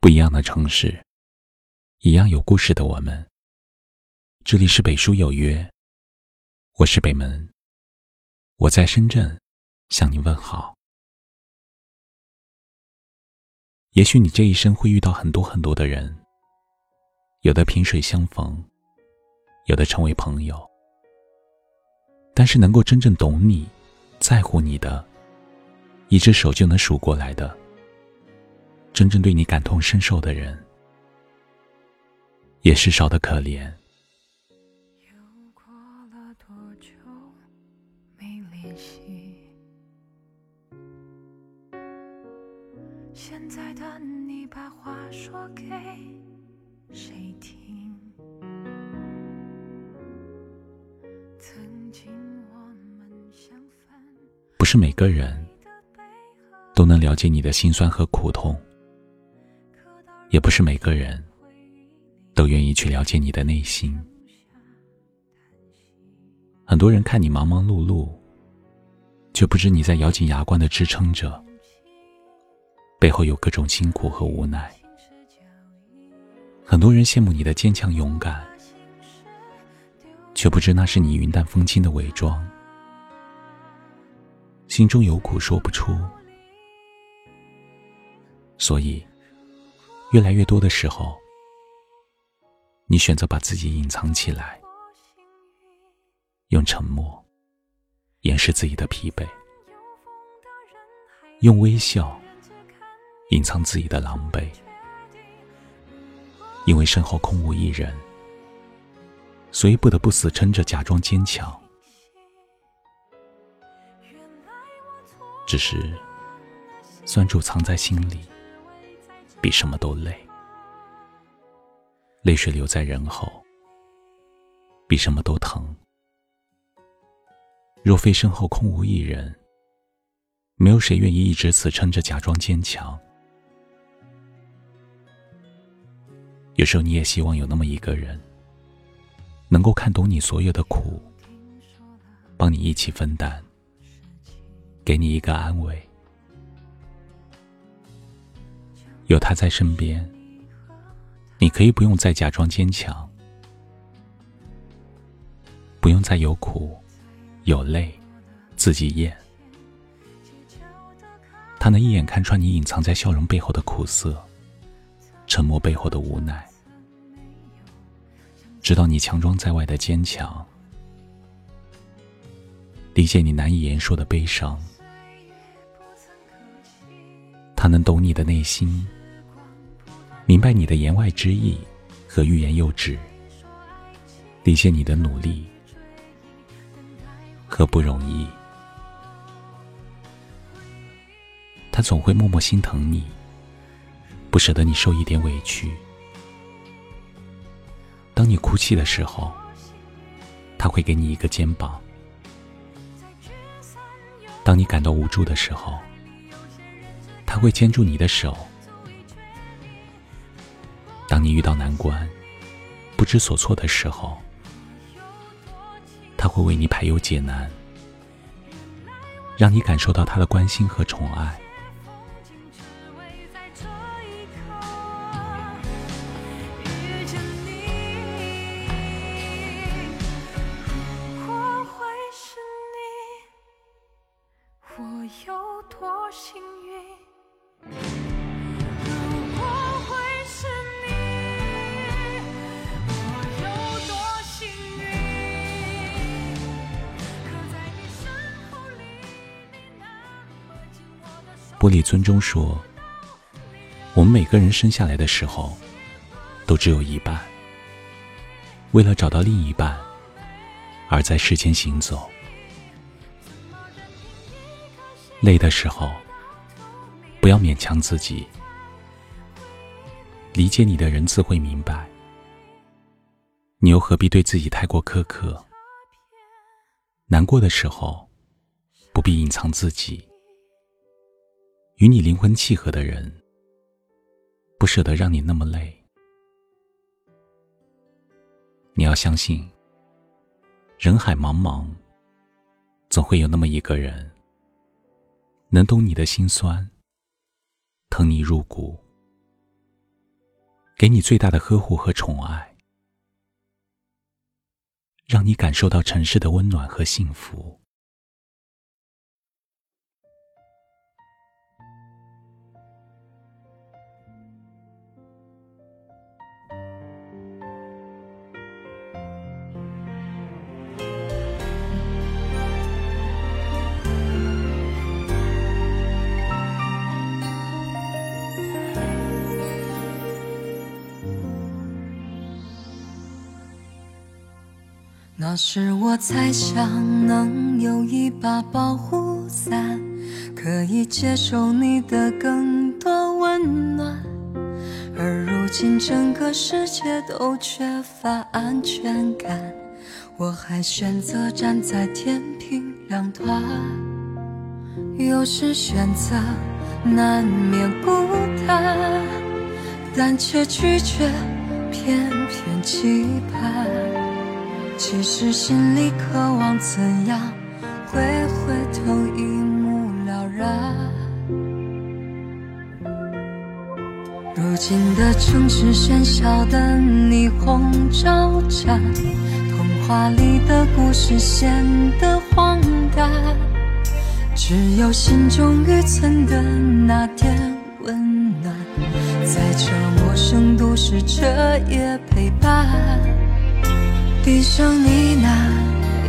不一样的城市，一样有故事的我们。这里是北书有约，我是北门，我在深圳向你问好。也许你这一生会遇到很多很多的人，有的萍水相逢，有的成为朋友，但是能够真正懂你、在乎你的，一只手就能数过来的。真正对你感同身受的人，也是少的可怜。又过了多久没联系？现在的你把话说给谁听？曾经我们相反，不是每个人都能了解你的辛酸和苦痛，也不是每个人都愿意去了解你的内心。很多人看你忙忙碌碌，却不知你在咬紧牙关的支撑着，背后有各种辛苦和无奈。很多人羡慕你的坚强勇敢，却不知那是你云淡风轻的伪装。心中有苦说不出，所以越来越多的时候，你选择把自己隐藏起来，用沉默掩饰自己的疲惫，用微笑隐藏自己的狼狈。因为身后空无一人，所以不得不死撑着假装坚强。只是酸楚藏在心里，比什么都累；泪水留在人后，比什么都疼。若非身后空无一人，没有谁愿意一直死撑着假装坚强。有时候你也希望有那么一个人，能够看懂你所有的苦，帮你一起分担，给你一个安慰。有他在身边，你可以不用再假装坚强，不用再有苦有泪自己咽。他能一眼看穿你隐藏在笑容背后的苦涩，沉默背后的无奈。知道你强装在外的坚强，理解你难以言说的悲伤。他能懂你的内心，明白你的言外之意和欲言又止，理解你的努力和不容易。他总会默默心疼你，不舍得你受一点委屈。当你哭泣的时候，他会给你一个肩膀；当你感到无助的时候，他会牵住你的手；当你遇到难关、不知所措的时候，他会为你排忧解难，让你感受到他的关心和宠爱。玻璃樽中说：“我们每个人生下来的时候，都只有一半。为了找到另一半，而在世间行走。累的时候，不要勉强自己。理解你的人自会明白，你又何必对自己太过苛刻？难过的时候，不必隐藏自己。”与你灵魂契合的人，不舍得让你那么累。你要相信，人海茫茫，总会有那么一个人，能懂你的心酸，疼你入骨，给你最大的呵护和宠爱，让你感受到城市的温暖和幸福。那时我猜想能有一把保护伞，可以接受你的更多温暖。而如今整个世界都缺乏安全感，我还选择站在天平两端。有时选择难免孤单，但却拒绝偏偏期盼。其实心里渴望怎样会回头一目了然。如今的城市喧嚣的霓虹招展，童话里的故事显得荒诞，只有心中预存的那点温暖，在这陌生都市彻夜陪伴。闭上你那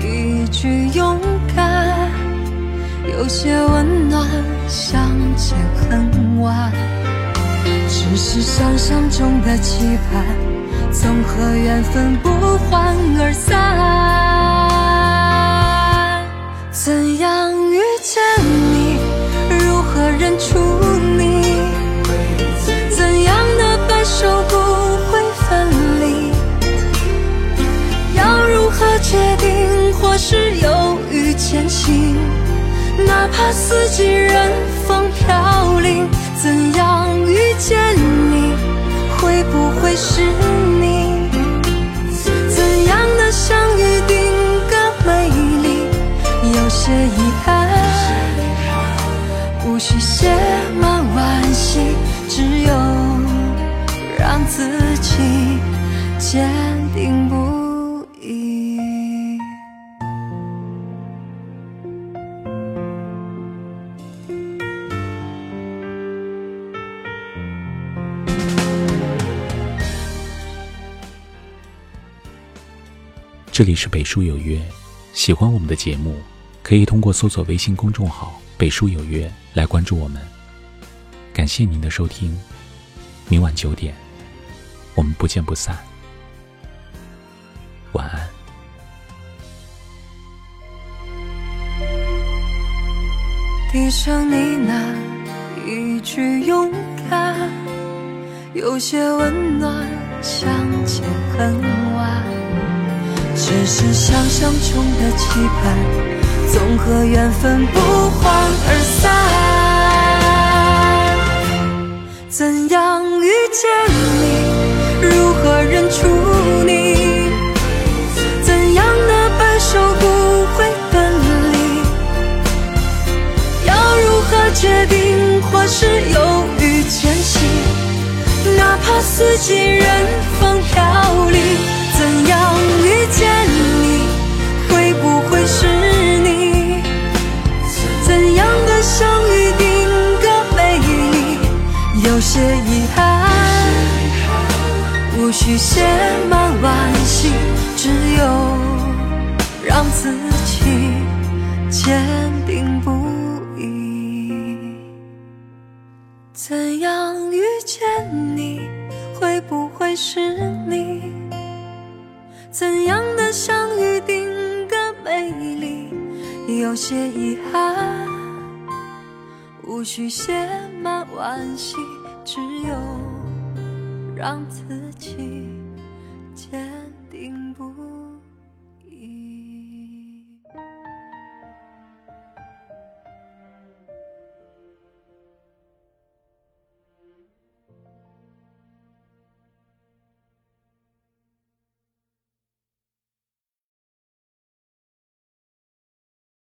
一句勇敢，有些温暖，相见恨晚。只是想象中的期盼，总和缘分不欢而散。怎样遇见你？如何认出决定，或是犹豫前行？哪怕四季任风飘零，怎样遇见你？会不会是你？怎样的相遇定格美丽？有些遗憾，无需写满惋惜，只有让自己这里是北书有约，喜欢我们的节目，可以通过搜索微信公众号“北书有约”来关注我们。感谢您的收听，明晚九点，我们不见不散。晚安。递上你那一句勇敢，有些温暖，相见恨晚。只是想象中的期盼，总和缘分不欢而散。怎样遇见你？如何认出你？怎样的白首不会分离？要如何决定，或是犹豫前行？哪怕四季任风飘零，怎样遇见有些遗憾，无需写满惋惜，只有让自己坚定不移。怎样遇见你？会不会是你？怎样的相遇定格美丽？有些遗憾，无需写满关系，只有让自己